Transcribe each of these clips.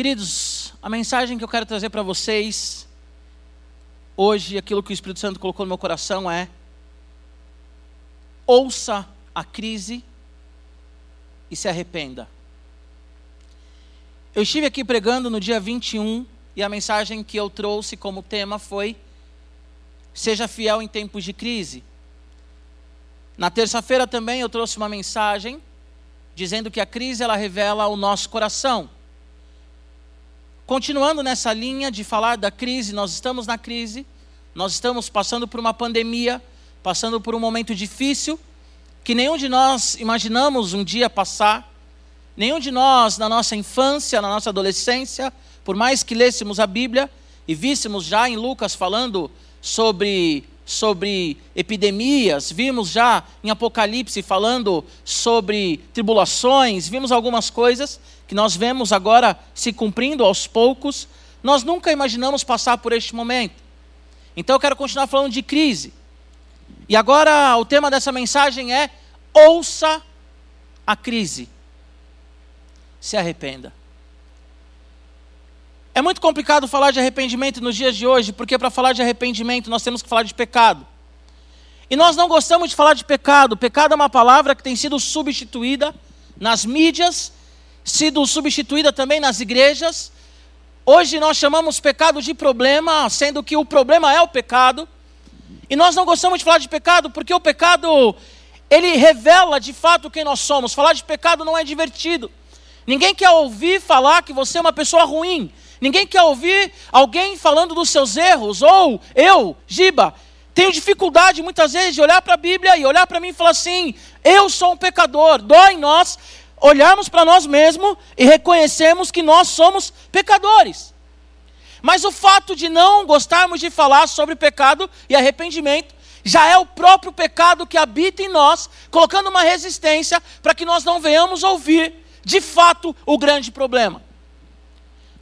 Queridos, a mensagem que eu quero trazer para vocês hoje, aquilo que o Espírito Santo colocou no meu coração é: ouça a crise e se arrependa. Eu estive aqui pregando no dia 21 e a mensagem que eu trouxe como tema foi: Seja fiel em tempos de crise. Na terça-feira também eu trouxe uma mensagem dizendo que a crise ela revela o nosso coração. Continuando nessa linha de falar da crise, nós estamos na crise, nós estamos passando por uma pandemia, passando por um momento difícil, que nenhum de nós imaginamos um dia passar, nenhum de nós na nossa infância, na nossa adolescência, por mais que lêssemos a Bíblia e víssemos já em Lucas falando sobre sobre epidemias, vimos já em Apocalipse falando sobre tribulações, vimos algumas coisas que nós vemos agora se cumprindo aos poucos. Nós nunca imaginamos passar por este momento. Então eu quero continuar falando de crise. E agora o tema dessa mensagem é: ouça a crise. Se arrependa. É muito complicado falar de arrependimento nos dias de hoje, porque para falar de arrependimento nós temos que falar de pecado. E nós não gostamos de falar de pecado. Pecado é uma palavra que tem sido substituída nas mídias, sido substituída também nas igrejas. Hoje nós chamamos pecado de problema, sendo que o problema é o pecado. E nós não gostamos de falar de pecado porque o pecado ele revela de fato quem nós somos. Falar de pecado não é divertido. Ninguém quer ouvir falar que você é uma pessoa ruim. Ninguém quer ouvir alguém falando dos seus erros. Ou eu, Giba, tenho dificuldade muitas vezes de olhar para a Bíblia e olhar para mim e falar assim: eu sou um pecador. Dói em nós olharmos para nós mesmos e reconhecermos que nós somos pecadores. Mas o fato de não gostarmos de falar sobre pecado e arrependimento já é o próprio pecado que habita em nós, colocando uma resistência para que nós não venhamos ouvir de fato o grande problema.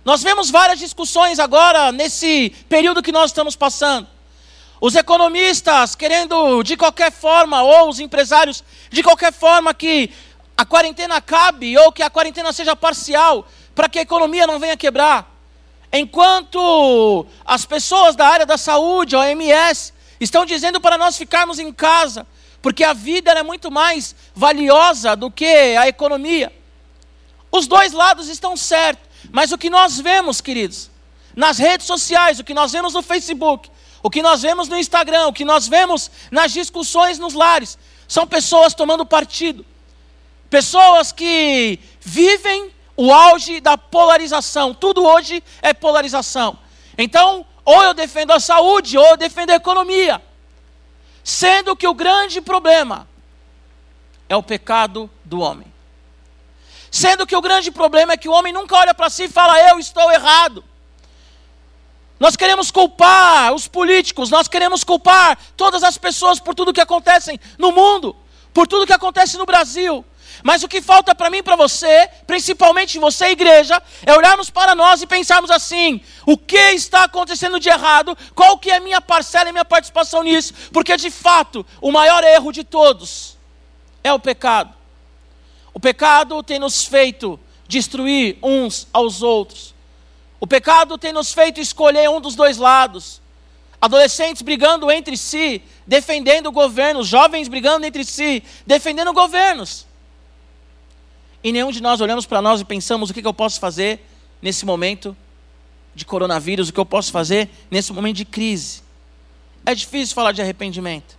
Nós vemos várias discussões agora nesse período que nós estamos passando. Os economistas querendo de qualquer forma, ou os empresários de qualquer forma, que a quarentena acabe ou que a quarentena seja parcial, para que a economia não venha quebrar. Enquanto as pessoas da área da saúde, a OMS, estão dizendo para nós ficarmos em casa, porque a vida é muito mais valiosa do que a economia. Os dois lados estão certos. Mas o que nós vemos, queridos, nas redes sociais, o que nós vemos no Facebook, o que nós vemos no Instagram, o que nós vemos nas discussões nos lares, são pessoas tomando partido. Pessoas que vivem o auge da polarização. Tudo hoje é polarização. Então, ou eu defendo a saúde, ou eu defendo a economia. Sendo que o grande problema é o pecado do homem. Sendo que o grande problema é que o homem nunca olha para si e fala, eu estou errado. Nós queremos culpar os políticos, nós queremos culpar todas as pessoas por tudo que acontece no mundo, por tudo que acontece no Brasil. Mas o que falta para mim e para você, principalmente você, igreja, é olharmos para nós e pensarmos assim: o que está acontecendo de errado? Qual que é a minha parcela e minha participação nisso? Porque de fato, o maior erro de todos é o pecado. O pecado tem nos feito destruir uns aos outros. O pecado tem nos feito escolher um dos dois lados. Adolescentes brigando entre si, defendendo governos, jovens brigando entre si, defendendo governos. E nenhum de nós olhamos para nós e pensamos: o que, que eu posso fazer nesse momento de coronavírus, o que eu posso fazer nesse momento de crise. É difícil falar de arrependimento.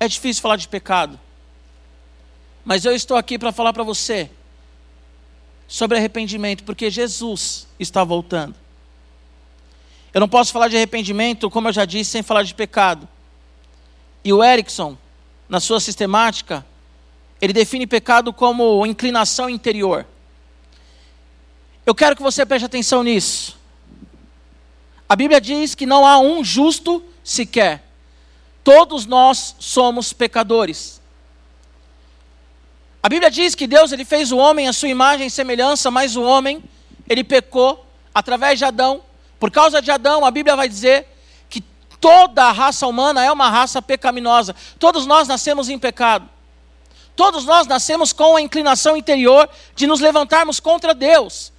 É difícil falar de pecado. Mas eu estou aqui para falar para você sobre arrependimento, porque Jesus está voltando. Eu não posso falar de arrependimento, como eu já disse, sem falar de pecado. E o Erickson, na sua sistemática, ele define pecado como inclinação interior. Eu quero que você preste atenção nisso. A Bíblia diz que não há um justo sequer. Todos nós somos pecadores. A Bíblia diz que Deus ele fez o homem à sua imagem e semelhança, mas o homem ele pecou através de Adão. Por causa de Adão, a Bíblia vai dizer que toda a raça humana é uma raça pecaminosa. Todos nós nascemos em pecado. Todos nós nascemos com a inclinação interior de nos levantarmos contra Deus.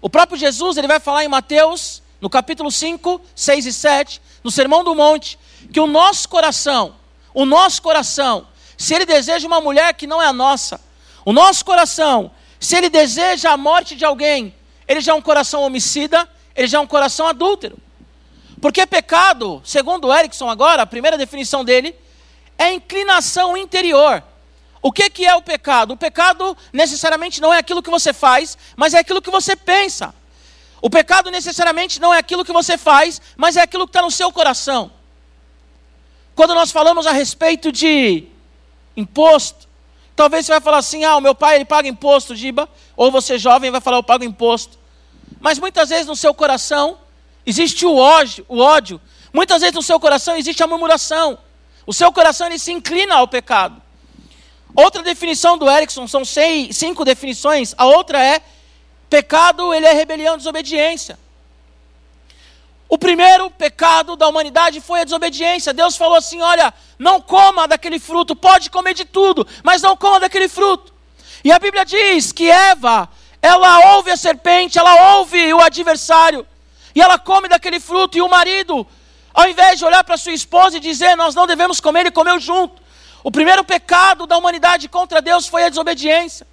O próprio Jesus, ele vai falar em Mateus, no capítulo 5, 6 e 7, no Sermão do Monte, que o nosso coração, o nosso coração, se ele deseja uma mulher que não é a nossa, o nosso coração, se ele deseja a morte de alguém, ele já é um coração homicida, ele já é um coração adúltero. Porque pecado, segundo Erickson agora, a primeira definição dele, é inclinação interior. O que, que é o pecado? O pecado necessariamente não é aquilo que você faz, mas é aquilo que você pensa. O pecado necessariamente não é aquilo que você faz, mas é aquilo que está no seu coração. Quando nós falamos a respeito de imposto, talvez você vai falar assim: ah, o meu pai ele paga imposto, Giba. Ou você jovem vai falar: eu pago imposto. Mas muitas vezes no seu coração existe o ódio, o ódio. Muitas vezes no seu coração existe a murmuração. O seu coração ele se inclina ao pecado. Outra definição do Erickson, são seis, cinco definições. A outra é: pecado ele é rebelião, desobediência. O primeiro pecado da humanidade foi a desobediência. Deus falou assim: olha, não coma daquele fruto, pode comer de tudo, mas não coma daquele fruto. E a Bíblia diz que Eva, ela ouve a serpente, ela ouve o adversário, e ela come daquele fruto, e o marido, ao invés de olhar para sua esposa e dizer, nós não devemos comer, ele comeu junto. O primeiro pecado da humanidade contra Deus foi a desobediência.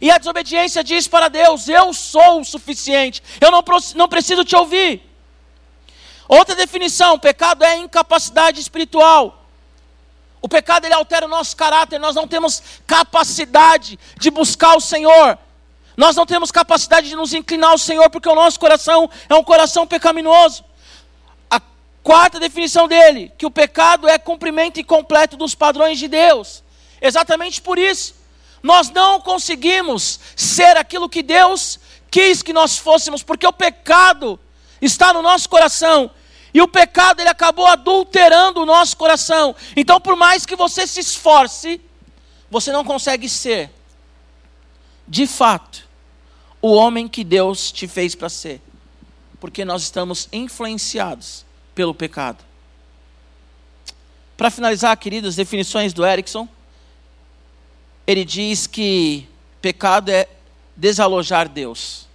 E a desobediência diz para Deus: Eu sou o suficiente, eu não, não preciso te ouvir. Outra definição: pecado é incapacidade espiritual. O pecado ele altera o nosso caráter, nós não temos capacidade de buscar o Senhor. Nós não temos capacidade de nos inclinar ao Senhor, porque o nosso coração é um coração pecaminoso. Quarta definição dele, que o pecado é cumprimento incompleto dos padrões de Deus. Exatamente por isso, nós não conseguimos ser aquilo que Deus quis que nós fôssemos, porque o pecado está no nosso coração. E o pecado ele acabou adulterando o nosso coração. Então, por mais que você se esforce, você não consegue ser, de fato, o homem que Deus te fez para ser, porque nós estamos influenciados pelo pecado. Para finalizar, queridos, definições do Erickson, ele diz que pecado é desalojar Deus.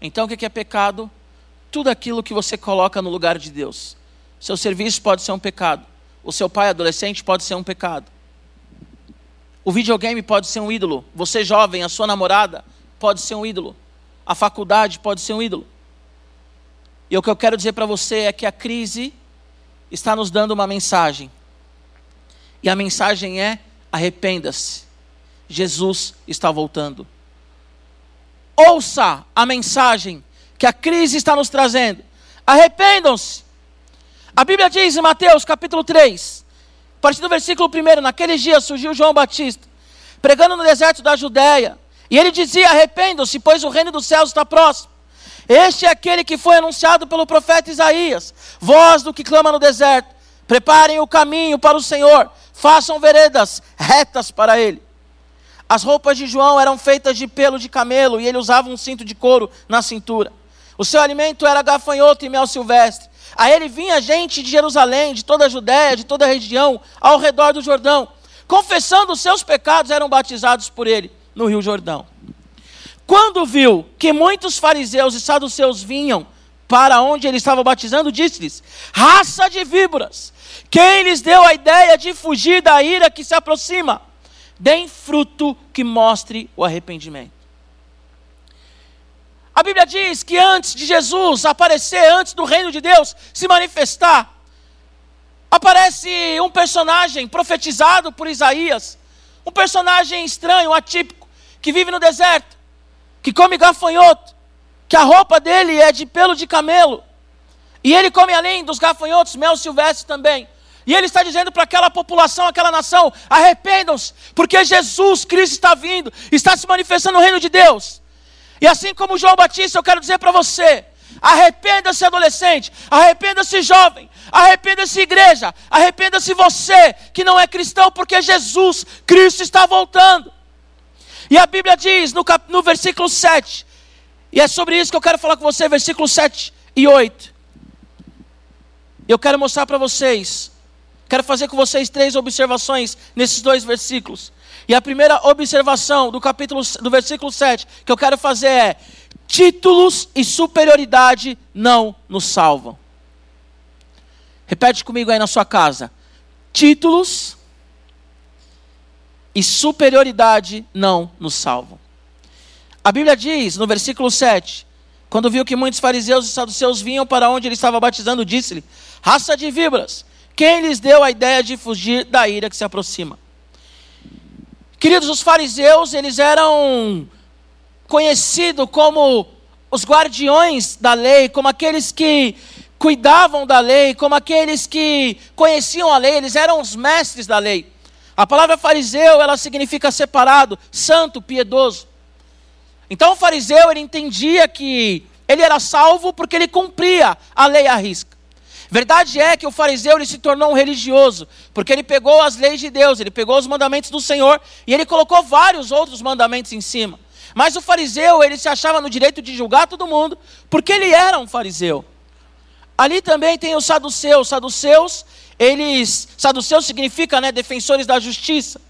Então, o que é pecado? Tudo aquilo que você coloca no lugar de Deus. Seu serviço pode ser um pecado. O seu pai adolescente pode ser um pecado. O videogame pode ser um ídolo. Você jovem, a sua namorada pode ser um ídolo. A faculdade pode ser um ídolo. E o que eu quero dizer para você é que a crise está nos dando uma mensagem. E a mensagem é: arrependa-se. Jesus está voltando. Ouça a mensagem que a crise está nos trazendo. Arrependam-se. A Bíblia diz em Mateus capítulo 3, a partir do versículo 1, naqueles dias surgiu João Batista, pregando no deserto da Judéia, e ele dizia: Arrependam-se, pois o reino dos céus está próximo. Este é aquele que foi anunciado pelo profeta Isaías, voz do que clama no deserto: preparem o caminho para o Senhor, façam veredas retas para ele. As roupas de João eram feitas de pelo de camelo e ele usava um cinto de couro na cintura. O seu alimento era gafanhoto e mel silvestre. A ele vinha gente de Jerusalém, de toda a Judéia, de toda a região, ao redor do Jordão, confessando os seus pecados, eram batizados por ele no Rio Jordão. Quando viu que muitos fariseus e saduceus vinham para onde ele estava batizando, disse-lhes: Raça de víboras, quem lhes deu a ideia de fugir da ira que se aproxima? Deem fruto que mostre o arrependimento. A Bíblia diz que antes de Jesus aparecer, antes do reino de Deus se manifestar, aparece um personagem profetizado por Isaías, um personagem estranho, atípico, que vive no deserto que come gafanhoto, que a roupa dele é de pelo de camelo, e ele come além dos gafanhotos mel silvestre também. E ele está dizendo para aquela população, aquela nação: arrependam-se, porque Jesus Cristo está vindo, está se manifestando no reino de Deus. E assim como João Batista, eu quero dizer para você: arrependa-se, adolescente, arrependa-se, jovem, arrependa-se, igreja, arrependa-se você que não é cristão, porque Jesus Cristo está voltando. E a Bíblia diz no, cap, no versículo 7, e é sobre isso que eu quero falar com você, versículos 7 e 8. Eu quero mostrar para vocês, quero fazer com vocês três observações nesses dois versículos. E a primeira observação do capítulo do versículo 7 que eu quero fazer é: títulos e superioridade não nos salvam. Repete comigo aí na sua casa. Títulos e superioridade não nos salvam. A Bíblia diz no versículo 7: quando viu que muitos fariseus e saduceus vinham para onde ele estava batizando, disse-lhe: Raça de víboras, quem lhes deu a ideia de fugir da ira que se aproxima? Queridos, os fariseus, eles eram conhecidos como os guardiões da lei, como aqueles que cuidavam da lei, como aqueles que conheciam a lei, eles eram os mestres da lei. A palavra fariseu, ela significa separado, santo, piedoso. Então o fariseu, ele entendia que ele era salvo porque ele cumpria a lei à risca. Verdade é que o fariseu ele se tornou um religioso, porque ele pegou as leis de Deus, ele pegou os mandamentos do Senhor e ele colocou vários outros mandamentos em cima. Mas o fariseu, ele se achava no direito de julgar todo mundo, porque ele era um fariseu. Ali também tem os saduceus. Saduceus, eles, saduceus significa, né, defensores da justiça.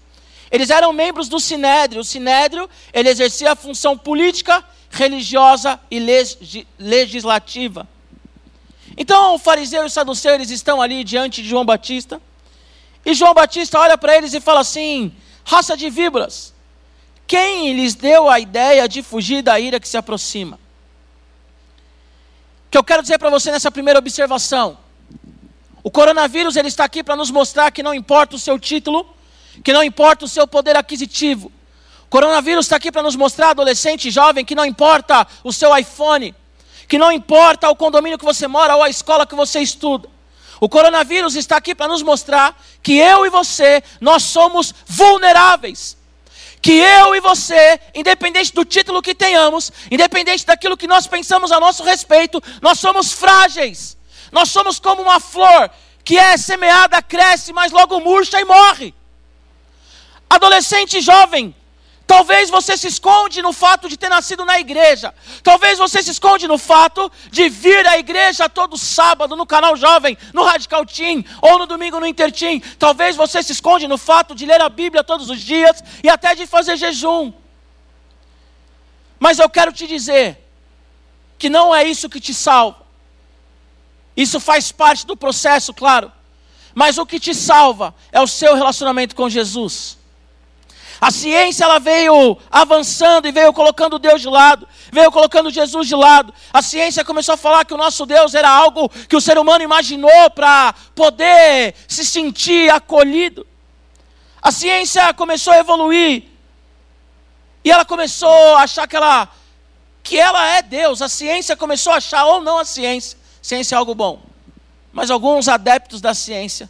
Eles eram membros do Sinédrio. O Sinédrio, ele exercia a função política, religiosa e legislativa. Então, o fariseu e o saduceu, eles estão ali diante de João Batista. E João Batista olha para eles e fala assim: raça de víboras, quem lhes deu a ideia de fugir da ira que se aproxima? que eu quero dizer para você nessa primeira observação. O coronavírus ele está aqui para nos mostrar que não importa o seu título, que não importa o seu poder aquisitivo. O coronavírus está aqui para nos mostrar, adolescente, jovem, que não importa o seu iPhone, que não importa o condomínio que você mora ou a escola que você estuda. O coronavírus está aqui para nos mostrar que eu e você, nós somos vulneráveis que eu e você, independente do título que tenhamos, independente daquilo que nós pensamos a nosso respeito, nós somos frágeis. Nós somos como uma flor que é semeada, cresce, mas logo murcha e morre. Adolescente jovem, Talvez você se esconde no fato de ter nascido na igreja. Talvez você se esconde no fato de vir à igreja todo sábado no canal Jovem, no Radical Team ou no domingo no Intertim. Talvez você se esconde no fato de ler a Bíblia todos os dias e até de fazer jejum. Mas eu quero te dizer que não é isso que te salva. Isso faz parte do processo, claro. Mas o que te salva é o seu relacionamento com Jesus. A ciência ela veio avançando e veio colocando Deus de lado, veio colocando Jesus de lado. A ciência começou a falar que o nosso Deus era algo que o ser humano imaginou para poder se sentir acolhido. A ciência começou a evoluir e ela começou a achar que ela que ela é Deus. A ciência começou a achar ou não a ciência. Ciência é algo bom. Mas alguns adeptos da ciência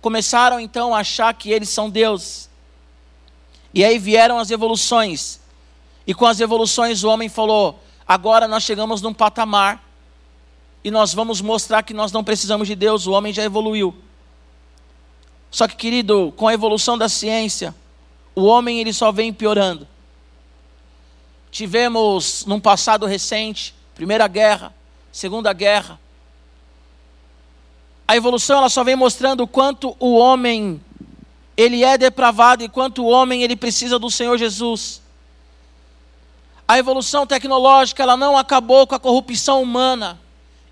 começaram então a achar que eles são deuses. E aí vieram as evoluções. E com as evoluções o homem falou: agora nós chegamos num patamar e nós vamos mostrar que nós não precisamos de Deus, o homem já evoluiu. Só que, querido, com a evolução da ciência, o homem ele só vem piorando. Tivemos num passado recente, Primeira Guerra, Segunda Guerra. A evolução ela só vem mostrando o quanto o homem ele é depravado enquanto o homem ele precisa do Senhor Jesus. A evolução tecnológica ela não acabou com a corrupção humana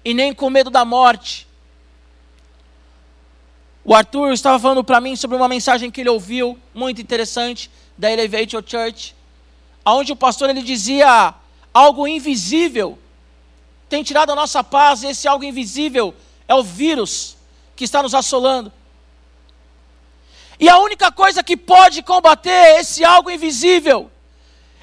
e nem com o medo da morte. O Arthur estava falando para mim sobre uma mensagem que ele ouviu, muito interessante, da Elevation Church, onde o pastor ele dizia algo invisível tem tirado a nossa paz, e esse algo invisível é o vírus que está nos assolando. E a única coisa que pode combater esse algo invisível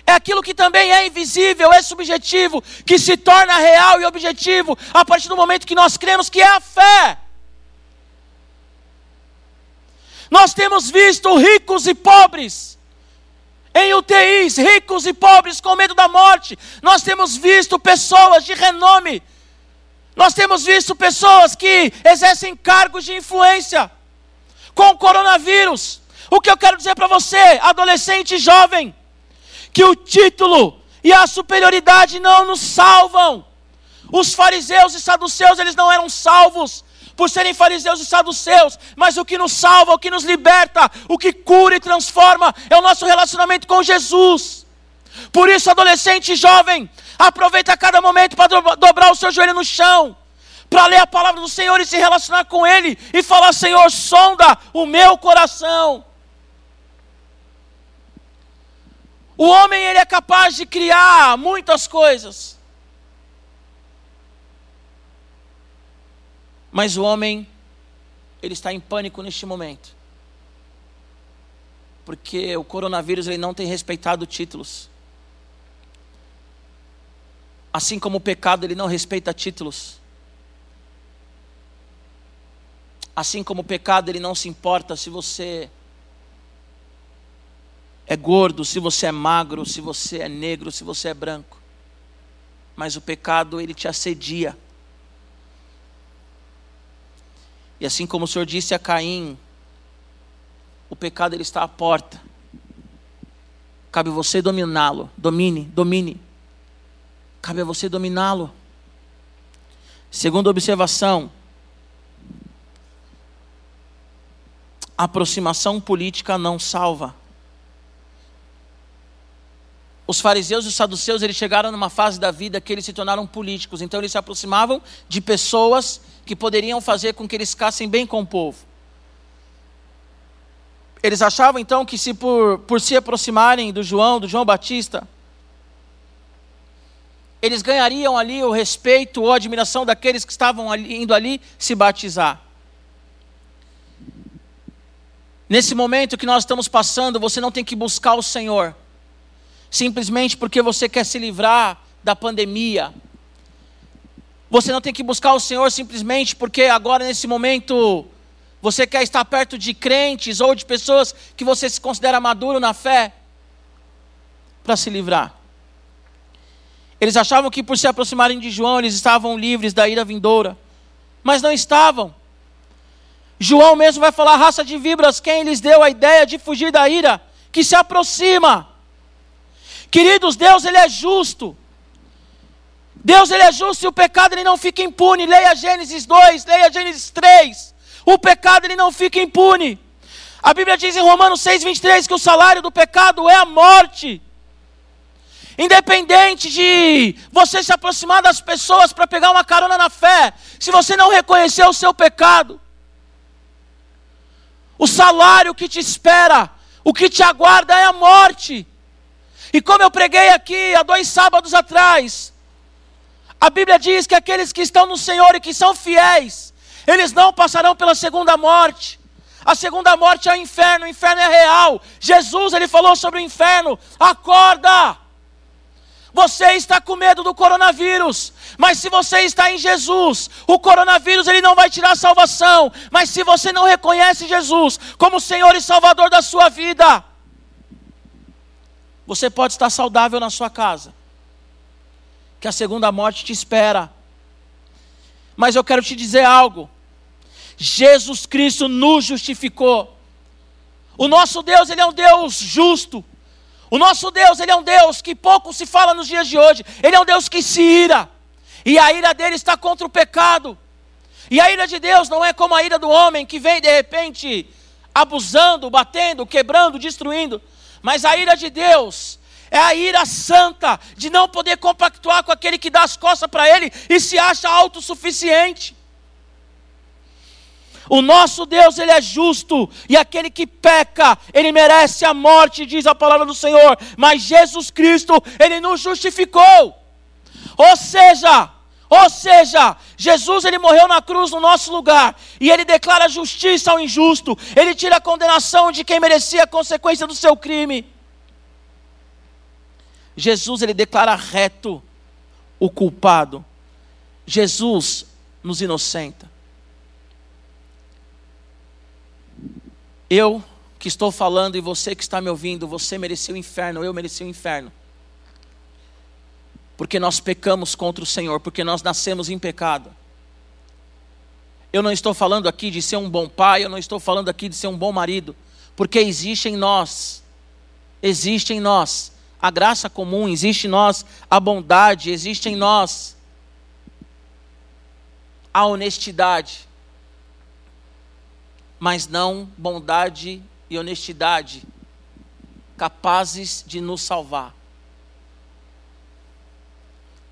é aquilo que também é invisível, é subjetivo, que se torna real e objetivo a partir do momento que nós cremos que é a fé. Nós temos visto ricos e pobres em UTIs, ricos e pobres com medo da morte. Nós temos visto pessoas de renome. Nós temos visto pessoas que exercem cargos de influência com o coronavírus. O que eu quero dizer para você, adolescente e jovem, que o título e a superioridade não nos salvam. Os fariseus e saduceus, eles não eram salvos, por serem fariseus e saduceus, mas o que nos salva, o que nos liberta, o que cura e transforma é o nosso relacionamento com Jesus. Por isso, adolescente e jovem, aproveita cada momento para dobrar o seu joelho no chão, para ler a palavra do Senhor e se relacionar com Ele e falar: Senhor, sonda o meu coração. O homem ele é capaz de criar muitas coisas. Mas o homem ele está em pânico neste momento. Porque o coronavírus ele não tem respeitado títulos. Assim como o pecado ele não respeita títulos. Assim como o pecado ele não se importa se você é gordo, se você é magro, se você é negro, se você é branco. Mas o pecado, ele te assedia. E assim como o Senhor disse a Caim, o pecado ele está à porta. Cabe você dominá-lo. Domine, domine. Cabe a você dominá-lo. Segunda observação, aproximação política não salva os fariseus e os saduceus eles chegaram numa fase da vida que eles se tornaram políticos, então eles se aproximavam de pessoas que poderiam fazer com que eles ficassem bem com o povo. Eles achavam então que se por, por se aproximarem do João, do João Batista, eles ganhariam ali o respeito ou admiração daqueles que estavam ali, indo ali se batizar. Nesse momento que nós estamos passando, você não tem que buscar o Senhor simplesmente porque você quer se livrar da pandemia. Você não tem que buscar o Senhor simplesmente porque agora, nesse momento, você quer estar perto de crentes ou de pessoas que você se considera maduro na fé para se livrar. Eles achavam que por se aproximarem de João, eles estavam livres da ira vindoura, mas não estavam. João mesmo vai falar: raça de vibras, quem lhes deu a ideia de fugir da ira, que se aproxima. Queridos, Deus ele é justo. Deus ele é justo e o pecado ele não fica impune. Leia Gênesis 2, leia Gênesis 3. O pecado ele não fica impune. A Bíblia diz em Romanos 6:23 que o salário do pecado é a morte. Independente de você se aproximar das pessoas para pegar uma carona na fé, se você não reconhecer o seu pecado, o salário que te espera, o que te aguarda é a morte. E como eu preguei aqui há dois sábados atrás, a Bíblia diz que aqueles que estão no Senhor e que são fiéis, eles não passarão pela segunda morte. A segunda morte é o inferno, o inferno é real. Jesus, ele falou sobre o inferno. Acorda! Você está com medo do coronavírus, mas se você está em Jesus, o coronavírus ele não vai tirar a salvação. Mas se você não reconhece Jesus como Senhor e Salvador da sua vida, você pode estar saudável na sua casa, que a segunda morte te espera. Mas eu quero te dizer algo: Jesus Cristo nos justificou. O nosso Deus, ele é um Deus justo. O nosso Deus, ele é um Deus que pouco se fala nos dias de hoje. Ele é um Deus que se ira. E a ira dele está contra o pecado. E a ira de Deus não é como a ira do homem que vem de repente abusando, batendo, quebrando, destruindo. Mas a ira de Deus é a ira santa de não poder compactuar com aquele que dá as costas para ele e se acha autossuficiente. O nosso Deus, ele é justo, e aquele que peca, ele merece a morte, diz a palavra do Senhor. Mas Jesus Cristo, ele nos justificou. Ou seja, ou seja, Jesus ele morreu na cruz no nosso lugar e ele declara justiça ao injusto. Ele tira a condenação de quem merecia a consequência do seu crime. Jesus ele declara reto o culpado. Jesus nos inocenta. Eu que estou falando e você que está me ouvindo, você mereceu o inferno, eu mereci o inferno porque nós pecamos contra o Senhor, porque nós nascemos em pecado. Eu não estou falando aqui de ser um bom pai, eu não estou falando aqui de ser um bom marido, porque existe em nós, existe em nós a graça comum, existe em nós a bondade, existe em nós a honestidade. Mas não bondade e honestidade capazes de nos salvar.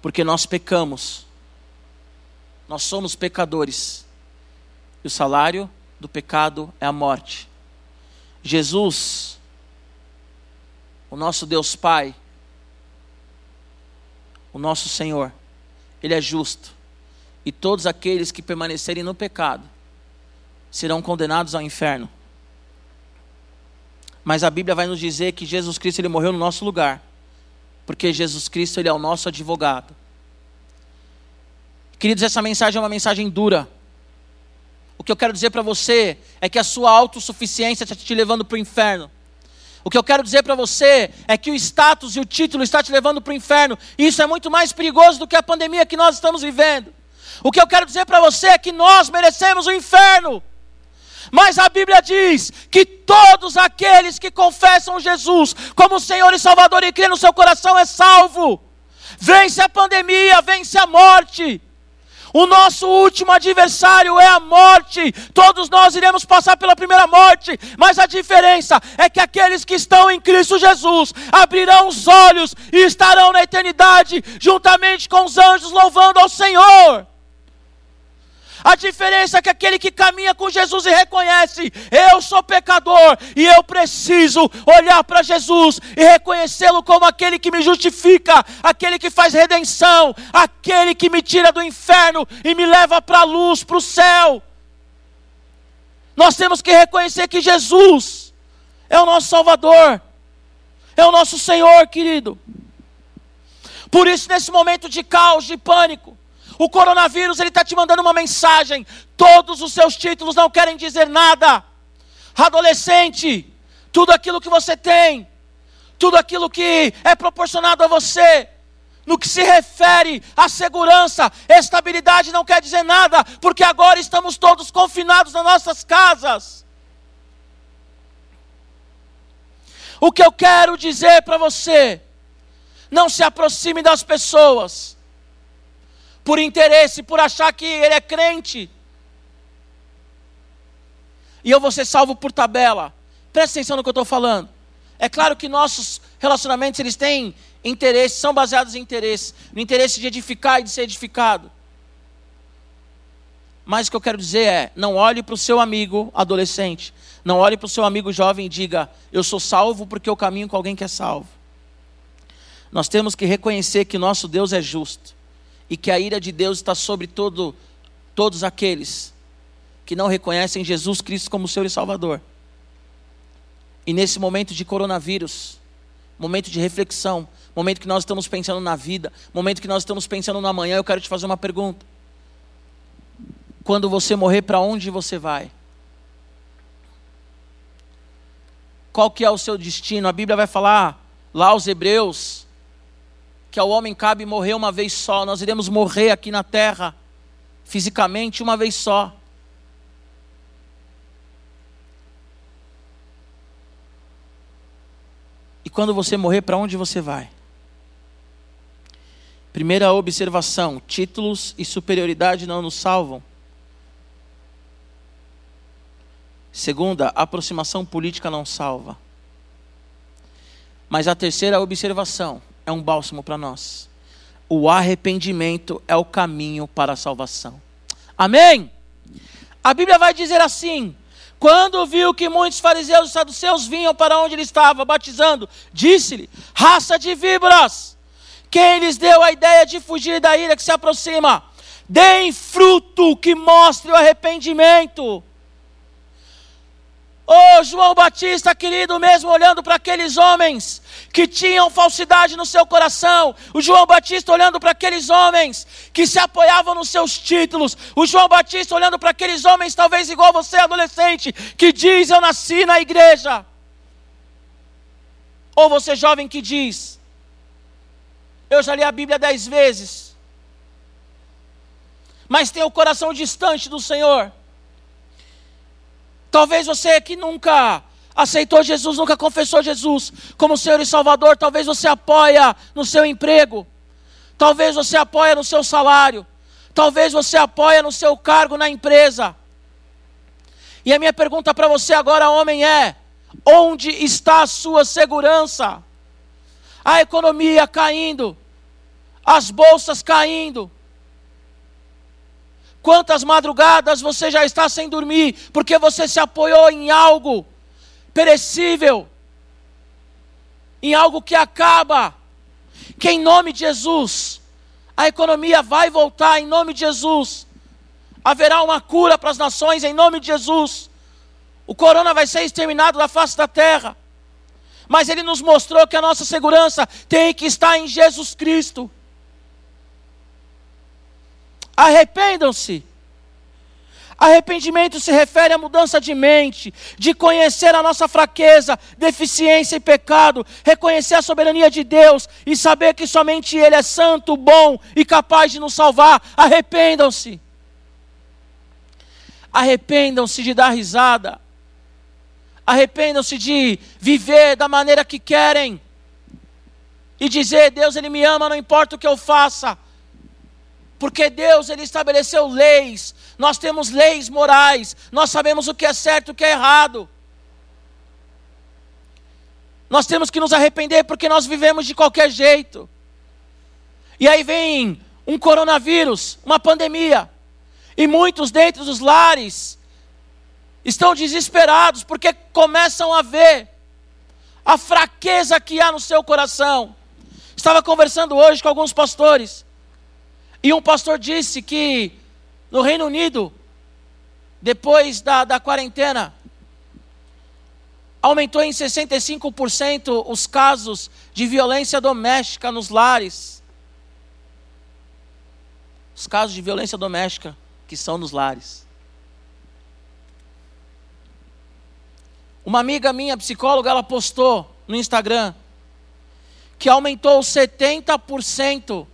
Porque nós pecamos, nós somos pecadores, e o salário do pecado é a morte. Jesus, o nosso Deus Pai, o nosso Senhor, Ele é justo, e todos aqueles que permanecerem no pecado serão condenados ao inferno. Mas a Bíblia vai nos dizer que Jesus Cristo ele morreu no nosso lugar, porque Jesus Cristo ele é o nosso advogado. Queridos, essa mensagem é uma mensagem dura. O que eu quero dizer para você é que a sua autossuficiência está te levando para o inferno. O que eu quero dizer para você é que o status e o título está te levando para o inferno. E isso é muito mais perigoso do que a pandemia que nós estamos vivendo. O que eu quero dizer para você é que nós merecemos o inferno. Mas a Bíblia diz que todos aqueles que confessam Jesus como Senhor e Salvador e crê no seu coração é salvo. Vence a pandemia, vence a morte. O nosso último adversário é a morte. Todos nós iremos passar pela primeira morte, mas a diferença é que aqueles que estão em Cristo Jesus abrirão os olhos e estarão na eternidade juntamente com os anjos louvando ao Senhor. A diferença é que aquele que caminha com Jesus e reconhece, eu sou pecador e eu preciso olhar para Jesus e reconhecê-lo como aquele que me justifica, aquele que faz redenção, aquele que me tira do inferno e me leva para a luz, para o céu. Nós temos que reconhecer que Jesus é o nosso Salvador, é o nosso Senhor, querido. Por isso, nesse momento de caos, de pânico, o coronavírus ele está te mandando uma mensagem. Todos os seus títulos não querem dizer nada. Adolescente, tudo aquilo que você tem, tudo aquilo que é proporcionado a você, no que se refere à segurança, estabilidade não quer dizer nada, porque agora estamos todos confinados nas nossas casas. O que eu quero dizer para você, não se aproxime das pessoas por interesse, por achar que ele é crente. E eu vou ser salvo por tabela. Presta atenção no que eu estou falando. É claro que nossos relacionamentos eles têm interesse, são baseados em interesse, no interesse de edificar e de ser edificado. Mas o que eu quero dizer é: não olhe para o seu amigo adolescente, não olhe para o seu amigo jovem e diga, eu sou salvo porque eu caminho com alguém que é salvo. Nós temos que reconhecer que nosso Deus é justo e que a ira de Deus está sobre todo, todos aqueles que não reconhecem Jesus Cristo como Senhor e Salvador. E nesse momento de coronavírus, momento de reflexão, momento que nós estamos pensando na vida, momento que nós estamos pensando no amanhã, eu quero te fazer uma pergunta. Quando você morrer, para onde você vai? Qual que é o seu destino? A Bíblia vai falar lá aos Hebreus que ao homem cabe morrer uma vez só. Nós iremos morrer aqui na terra, fisicamente, uma vez só. E quando você morrer, para onde você vai? Primeira observação: títulos e superioridade não nos salvam. Segunda, aproximação política não salva. Mas a terceira observação: é um bálsamo para nós. O arrependimento é o caminho para a salvação. Amém? A Bíblia vai dizer assim: quando viu que muitos fariseus e saduceus vinham para onde ele estava batizando, disse-lhe: raça de víboras, quem lhes deu a ideia de fugir da ira que se aproxima? Deem fruto que mostre o arrependimento. Oh, João Batista, querido, mesmo olhando para aqueles homens que tinham falsidade no seu coração, o João Batista olhando para aqueles homens que se apoiavam nos seus títulos, o João Batista olhando para aqueles homens, talvez igual você, adolescente, que diz: Eu nasci na igreja. Ou você, jovem, que diz: Eu já li a Bíblia dez vezes, mas tem o coração distante do Senhor. Talvez você que nunca aceitou Jesus, nunca confessou Jesus como Senhor e Salvador, talvez você apoia no seu emprego, talvez você apoia no seu salário, talvez você apoia no seu cargo na empresa. E a minha pergunta para você agora, homem, é: onde está a sua segurança? A economia caindo, as bolsas caindo. Quantas madrugadas você já está sem dormir porque você se apoiou em algo perecível, em algo que acaba, que em nome de Jesus, a economia vai voltar em nome de Jesus, haverá uma cura para as nações em nome de Jesus, o corona vai ser exterminado da face da terra, mas ele nos mostrou que a nossa segurança tem que estar em Jesus Cristo. Arrependam-se Arrependimento se refere à mudança de mente, de conhecer a nossa fraqueza, deficiência e pecado, reconhecer a soberania de Deus e saber que somente Ele é santo, bom e capaz de nos salvar. Arrependam-se. Arrependam-se de dar risada. Arrependam-se de viver da maneira que querem. E dizer: Deus, Ele me ama, não importa o que eu faça. Porque Deus, Ele estabeleceu leis, nós temos leis morais, nós sabemos o que é certo e o que é errado. Nós temos que nos arrepender porque nós vivemos de qualquer jeito. E aí vem um coronavírus, uma pandemia, e muitos dentro dos lares estão desesperados porque começam a ver a fraqueza que há no seu coração. Estava conversando hoje com alguns pastores, e um pastor disse que no Reino Unido, depois da, da quarentena, aumentou em 65% os casos de violência doméstica nos lares. Os casos de violência doméstica que são nos lares. Uma amiga minha, psicóloga, ela postou no Instagram que aumentou 70%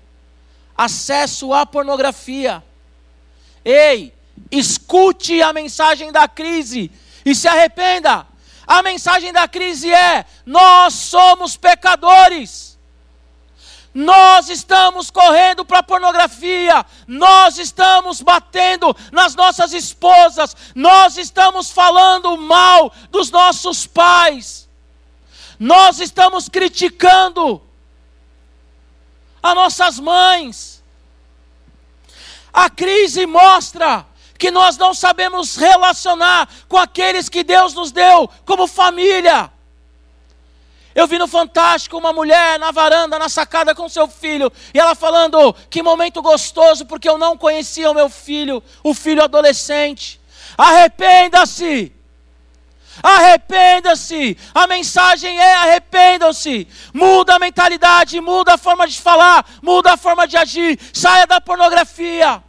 acesso à pornografia. Ei, escute a mensagem da crise e se arrependa. A mensagem da crise é: nós somos pecadores. Nós estamos correndo para a pornografia, nós estamos batendo nas nossas esposas, nós estamos falando mal dos nossos pais, nós estamos criticando as nossas mães, a crise mostra que nós não sabemos relacionar com aqueles que Deus nos deu como família. Eu vi no Fantástico uma mulher na varanda, na sacada com seu filho, e ela falando: que momento gostoso, porque eu não conhecia o meu filho, o filho adolescente. Arrependa-se! Arrependa-se! A mensagem é arrependam-se! Muda a mentalidade, muda a forma de falar, muda a forma de agir, saia da pornografia.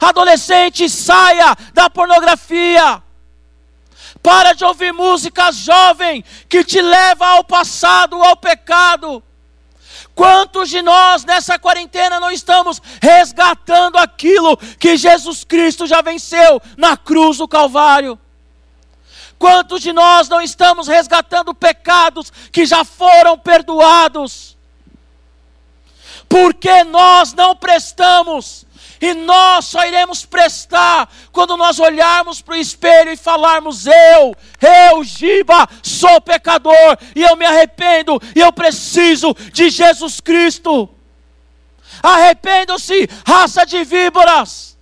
Adolescente, saia da pornografia. Para de ouvir músicas jovem que te leva ao passado, ao pecado. Quantos de nós nessa quarentena não estamos resgatando aquilo que Jesus Cristo já venceu na cruz do Calvário? Quantos de nós não estamos resgatando pecados que já foram perdoados? Porque nós não prestamos e nós só iremos prestar quando nós olharmos para o espelho e falarmos: Eu, eu, Giba, sou pecador e eu me arrependo e eu preciso de Jesus Cristo. Arrependam-se, raça de víboras,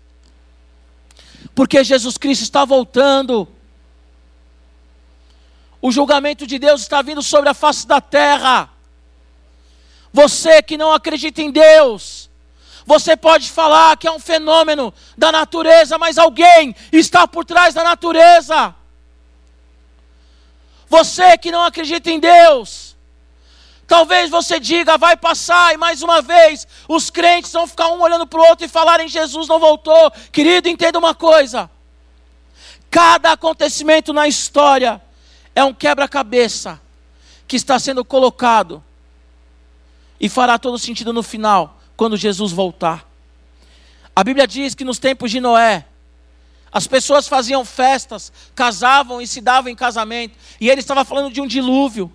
porque Jesus Cristo está voltando. O julgamento de Deus está vindo sobre a face da terra. Você que não acredita em Deus, você pode falar que é um fenômeno da natureza, mas alguém está por trás da natureza. Você que não acredita em Deus, talvez você diga, vai passar, e mais uma vez, os crentes vão ficar um olhando para o outro e falarem: Jesus não voltou. Querido, entenda uma coisa: cada acontecimento na história é um quebra-cabeça que está sendo colocado e fará todo sentido no final quando Jesus voltar. A Bíblia diz que nos tempos de Noé, as pessoas faziam festas, casavam e se davam em casamento, e ele estava falando de um dilúvio.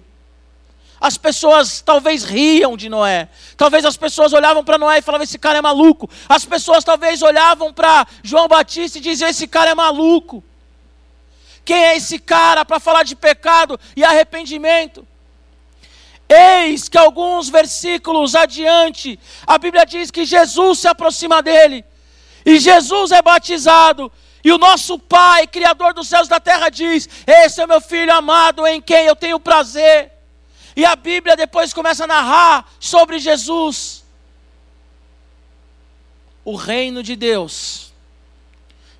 As pessoas talvez riam de Noé. Talvez as pessoas olhavam para Noé e falavam: esse cara é maluco. As pessoas talvez olhavam para João Batista e diziam: esse cara é maluco. Quem é esse cara para falar de pecado e arrependimento? Eis que alguns versículos adiante, a Bíblia diz que Jesus se aproxima dele, e Jesus é batizado, e o nosso Pai, Criador dos céus e da terra, diz: Esse é meu filho amado em quem eu tenho prazer. E a Bíblia depois começa a narrar sobre Jesus. O reino de Deus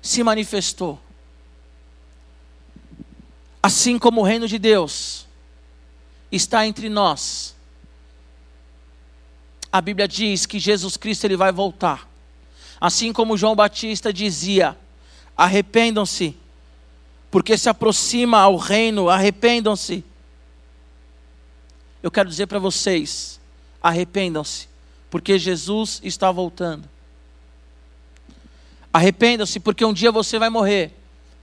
se manifestou. Assim como o reino de Deus está entre nós. A Bíblia diz que Jesus Cristo ele vai voltar. Assim como João Batista dizia: arrependam-se, porque se aproxima ao reino, arrependam-se. Eu quero dizer para vocês: arrependam-se, porque Jesus está voltando. Arrependam-se, porque um dia você vai morrer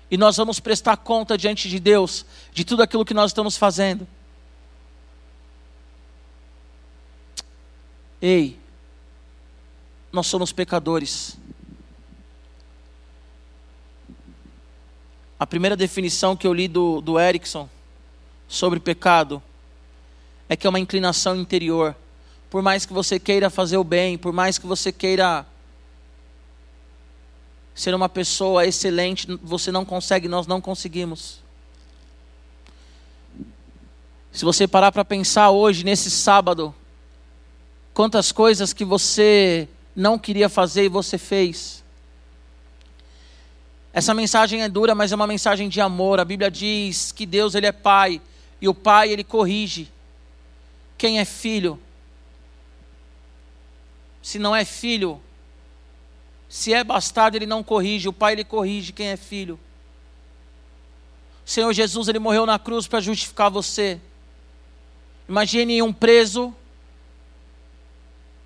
e nós vamos prestar conta diante de Deus de tudo aquilo que nós estamos fazendo. Ei, nós somos pecadores. A primeira definição que eu li do, do Erickson sobre pecado é que é uma inclinação interior. Por mais que você queira fazer o bem, por mais que você queira ser uma pessoa excelente, você não consegue, nós não conseguimos. Se você parar para pensar hoje, nesse sábado, Quantas coisas que você não queria fazer e você fez. Essa mensagem é dura, mas é uma mensagem de amor. A Bíblia diz que Deus ele é pai e o pai ele corrige quem é filho. Se não é filho, se é bastardo, ele não corrige, o pai ele corrige quem é filho. O Senhor Jesus ele morreu na cruz para justificar você. Imagine um preso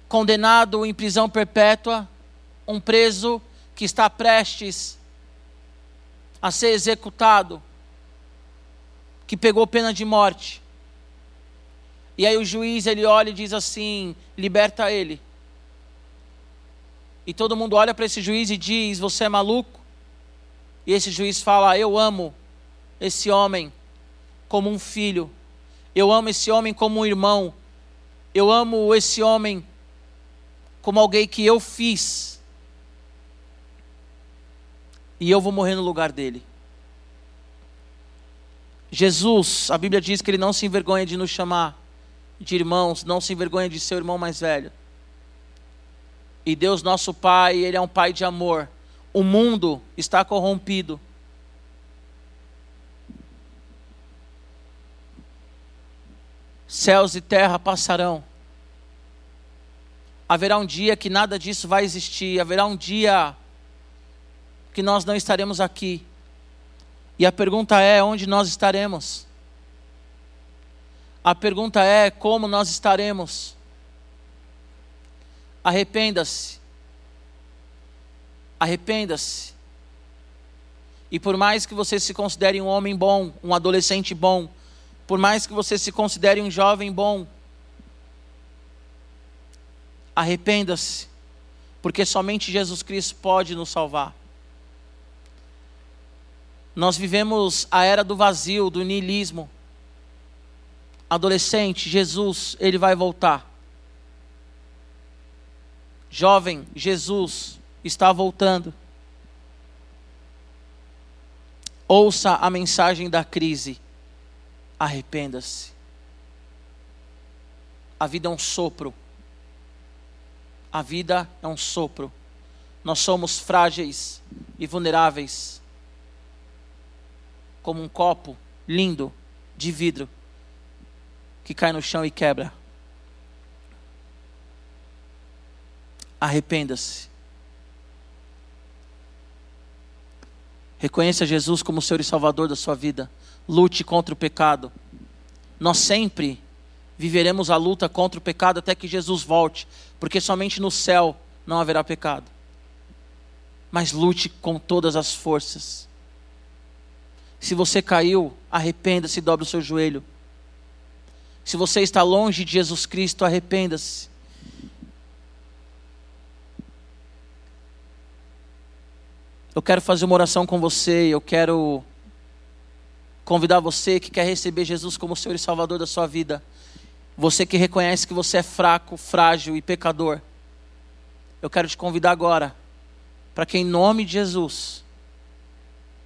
condenado em prisão perpétua, um preso que está prestes a ser executado, que pegou pena de morte. E aí o juiz ele olha e diz assim: liberta ele. E todo mundo olha para esse juiz e diz: Você é maluco? E esse juiz fala: Eu amo esse homem como um filho. Eu amo esse homem como um irmão. Eu amo esse homem como alguém que eu fiz. E eu vou morrer no lugar dele. Jesus, a Bíblia diz que ele não se envergonha de nos chamar de irmãos, não se envergonha de ser o irmão mais velho. E Deus, nosso Pai, Ele é um Pai de amor. O mundo está corrompido. Céus e terra passarão, haverá um dia que nada disso vai existir, haverá um dia que nós não estaremos aqui. E a pergunta é: onde nós estaremos? A pergunta é: como nós estaremos? Arrependa-se. Arrependa-se. E por mais que você se considere um homem bom, um adolescente bom, por mais que você se considere um jovem bom, Arrependa-se, porque somente Jesus Cristo pode nos salvar. Nós vivemos a era do vazio, do niilismo. Adolescente, Jesus, ele vai voltar. Jovem, Jesus está voltando. Ouça a mensagem da crise. Arrependa-se. A vida é um sopro. A vida é um sopro. Nós somos frágeis e vulneráveis. Como um copo lindo de vidro que cai no chão e quebra. Arrependa-se. Reconheça Jesus como Senhor e Salvador da sua vida. Lute contra o pecado. Nós sempre viveremos a luta contra o pecado até que Jesus volte, porque somente no céu não haverá pecado. Mas lute com todas as forças. Se você caiu, arrependa-se e dobre o seu joelho. Se você está longe de Jesus Cristo, arrependa-se. Eu quero fazer uma oração com você, eu quero convidar você que quer receber Jesus como Senhor e Salvador da sua vida. Você que reconhece que você é fraco, frágil e pecador. Eu quero te convidar agora para que, em nome de Jesus,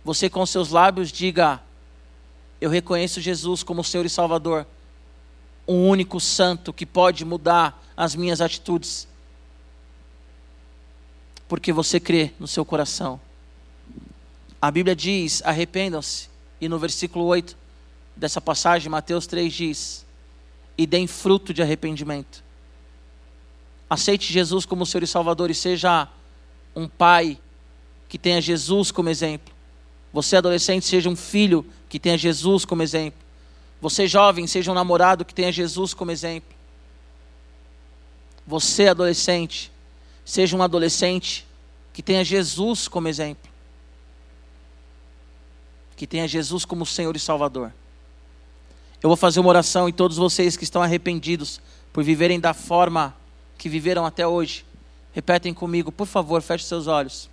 você com seus lábios diga: Eu reconheço Jesus como Senhor e Salvador, um único santo que pode mudar as minhas atitudes, porque você crê no seu coração. A Bíblia diz: arrependam-se, e no versículo 8 dessa passagem, Mateus 3 diz: e deem fruto de arrependimento. Aceite Jesus como Senhor e Salvador e seja um pai que tenha Jesus como exemplo. Você, adolescente, seja um filho que tenha Jesus como exemplo. Você, jovem, seja um namorado que tenha Jesus como exemplo. Você, adolescente, seja um adolescente que tenha Jesus como exemplo. Que tenha Jesus como Senhor e Salvador. Eu vou fazer uma oração e todos vocês que estão arrependidos por viverem da forma que viveram até hoje, repetem comigo, por favor, feche seus olhos.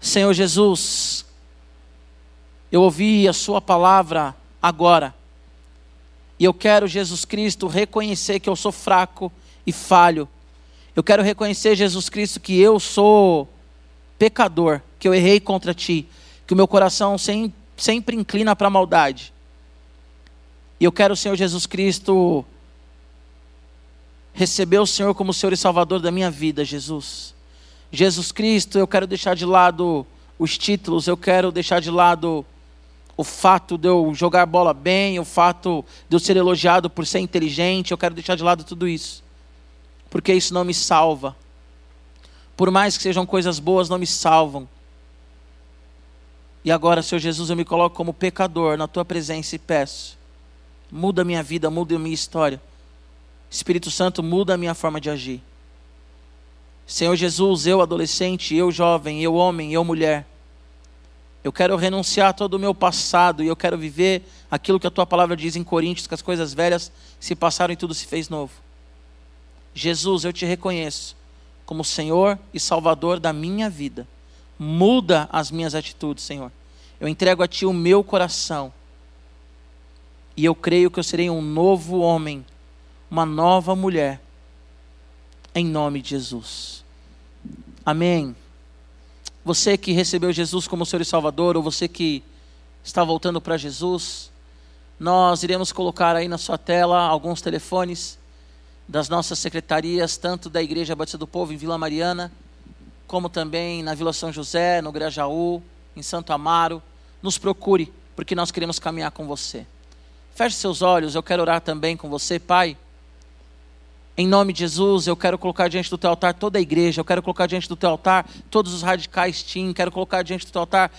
Senhor Jesus, eu ouvi a Sua palavra agora, e eu quero, Jesus Cristo, reconhecer que eu sou fraco e falho. Eu quero reconhecer, Jesus Cristo, que eu sou pecador, que eu errei contra Ti, que o meu coração sempre, sempre inclina para a maldade. E eu quero, Senhor Jesus Cristo, receber o Senhor como Senhor e Salvador da minha vida, Jesus. Jesus Cristo, eu quero deixar de lado os títulos, eu quero deixar de lado o fato de eu jogar bola bem, o fato de eu ser elogiado por ser inteligente, eu quero deixar de lado tudo isso. Porque isso não me salva. Por mais que sejam coisas boas, não me salvam. E agora, Senhor Jesus, eu me coloco como pecador na tua presença e peço: muda a minha vida, muda a minha história. Espírito Santo, muda a minha forma de agir. Senhor Jesus, eu adolescente, eu jovem, eu homem, eu mulher, eu quero renunciar a todo o meu passado e eu quero viver aquilo que a tua palavra diz em Coríntios, que as coisas velhas se passaram e tudo se fez novo. Jesus, eu te reconheço como Senhor e Salvador da minha vida. Muda as minhas atitudes, Senhor. Eu entrego a Ti o meu coração. E eu creio que eu serei um novo homem, uma nova mulher em nome de Jesus. Amém. Você que recebeu Jesus como Senhor e Salvador, ou você que está voltando para Jesus, nós iremos colocar aí na sua tela alguns telefones das nossas secretarias, tanto da Igreja Batista do Povo em Vila Mariana, como também na Vila São José, no Grajaú, em Santo Amaro. Nos procure, porque nós queremos caminhar com você. Feche seus olhos, eu quero orar também com você, Pai. Em nome de Jesus, eu quero colocar diante do teu altar toda a igreja, eu quero colocar diante do teu altar todos os radicais team, quero colocar diante do teu altar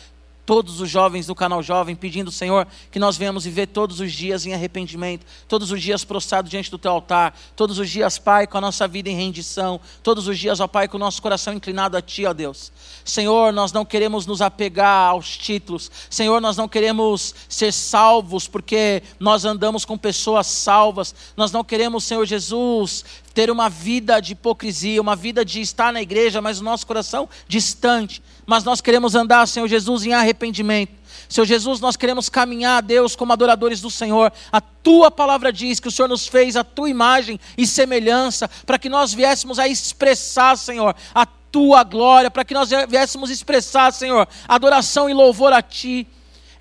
todos os jovens do canal Jovem, pedindo, Senhor, que nós venhamos viver todos os dias em arrependimento, todos os dias prostrado diante do teu altar, todos os dias, Pai, com a nossa vida em rendição, todos os dias, ó Pai, com o nosso coração inclinado a Ti, ó Deus. Senhor, nós não queremos nos apegar aos títulos, Senhor, nós não queremos ser salvos porque nós andamos com pessoas salvas, nós não queremos, Senhor Jesus, ter uma vida de hipocrisia, uma vida de estar na igreja, mas o nosso coração distante. Mas nós queremos andar, Senhor Jesus, em arrependimento. Senhor Jesus, nós queremos caminhar Deus como adoradores do Senhor. A tua palavra diz que o Senhor nos fez a tua imagem e semelhança, para que nós viéssemos a expressar, Senhor, a tua glória, para que nós viéssemos expressar, Senhor, adoração e louvor a ti.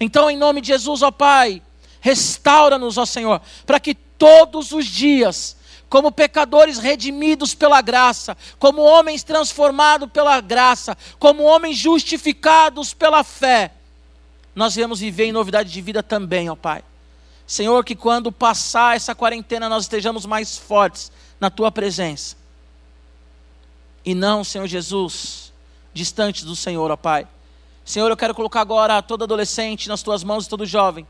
Então, em nome de Jesus, ó Pai, restaura-nos, ó Senhor, para que todos os dias como pecadores redimidos pela graça, como homens transformados pela graça, como homens justificados pela fé, nós viemos viver em novidade de vida também, ó Pai. Senhor, que quando passar essa quarentena nós estejamos mais fortes na Tua presença. E não, Senhor Jesus, distantes do Senhor, ó Pai. Senhor, eu quero colocar agora todo adolescente nas Tuas mãos e todo jovem,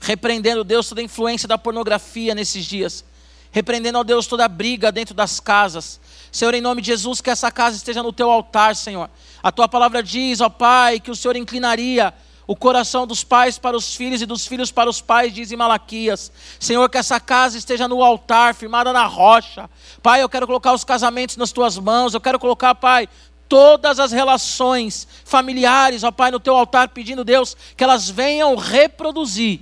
repreendendo, Deus, toda a influência da pornografia nesses dias repreendendo, ó Deus, toda briga dentro das casas. Senhor, em nome de Jesus, que essa casa esteja no teu altar, Senhor. A tua palavra diz, ó Pai, que o Senhor inclinaria o coração dos pais para os filhos e dos filhos para os pais, diz em Malaquias. Senhor, que essa casa esteja no altar, firmada na rocha. Pai, eu quero colocar os casamentos nas tuas mãos. Eu quero colocar, Pai, todas as relações familiares, ó Pai, no teu altar, pedindo, Deus, que elas venham reproduzir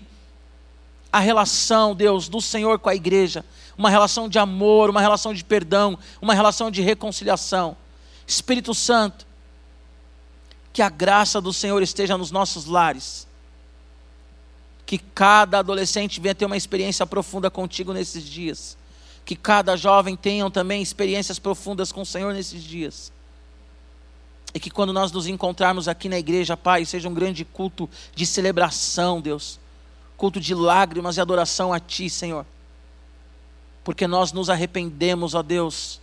a relação, Deus, do Senhor com a igreja, uma relação de amor, uma relação de perdão, uma relação de reconciliação. Espírito Santo, que a graça do Senhor esteja nos nossos lares. Que cada adolescente venha ter uma experiência profunda contigo nesses dias. Que cada jovem tenha também experiências profundas com o Senhor nesses dias. E que quando nós nos encontrarmos aqui na igreja, Pai, seja um grande culto de celebração, Deus. Culto de lágrimas e adoração a Ti, Senhor. Porque nós nos arrependemos, ó Deus.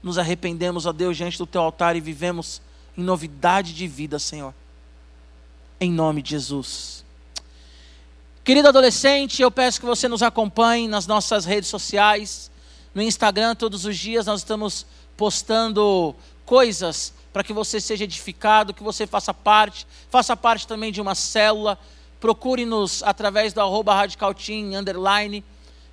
Nos arrependemos, ó Deus, diante do Teu altar e vivemos em novidade de vida, Senhor. Em nome de Jesus. Querido adolescente, eu peço que você nos acompanhe nas nossas redes sociais. No Instagram, todos os dias, nós estamos postando coisas para que você seja edificado, que você faça parte, faça parte também de uma célula. Procure-nos através do arroba radicalteam, underline.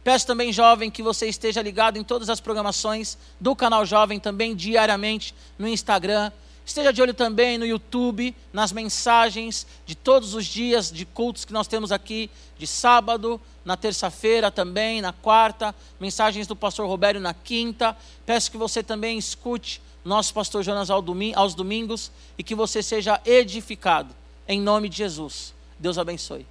Peço também, jovem, que você esteja ligado em todas as programações do canal Jovem, também diariamente no Instagram. Esteja de olho também no YouTube, nas mensagens de todos os dias de cultos que nós temos aqui, de sábado, na terça-feira também, na quarta, mensagens do pastor Robério na quinta. Peço que você também escute nosso pastor Jonas aos domingos e que você seja edificado. Em nome de Jesus. Deus abençoe.